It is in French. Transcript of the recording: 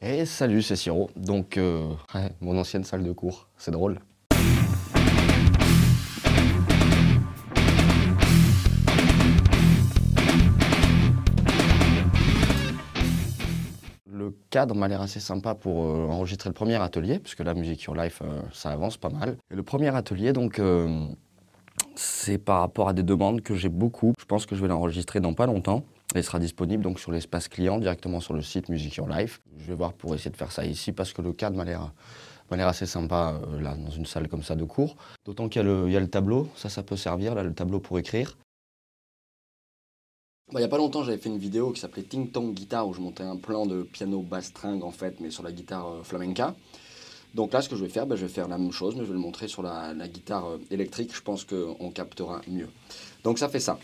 Et salut, c'est Siro. Donc, euh, mon ancienne salle de cours, c'est drôle. Le cadre m'a l'air assez sympa pour euh, enregistrer le premier atelier, puisque la musique Your Life, euh, ça avance pas mal. Le premier atelier, donc, euh, c'est par rapport à des demandes que j'ai beaucoup. Je pense que je vais l'enregistrer dans pas longtemps. Il sera disponible donc sur l'espace client directement sur le site Music Your Life. Je vais voir pour essayer de faire ça ici parce que le cadre m'a l'air assez sympa euh, là dans une salle comme ça de cours. D'autant qu'il y, y a le tableau, ça ça peut servir là le tableau pour écrire. Bah, il n'y a pas longtemps j'avais fait une vidéo qui s'appelait Ting Tong Guitar où je montais un plan de piano basse string en fait mais sur la guitare euh, flamenca. Donc là ce que je vais faire, bah, je vais faire la même chose mais je vais le montrer sur la, la guitare euh, électrique, je pense qu'on captera mieux. Donc ça fait ça.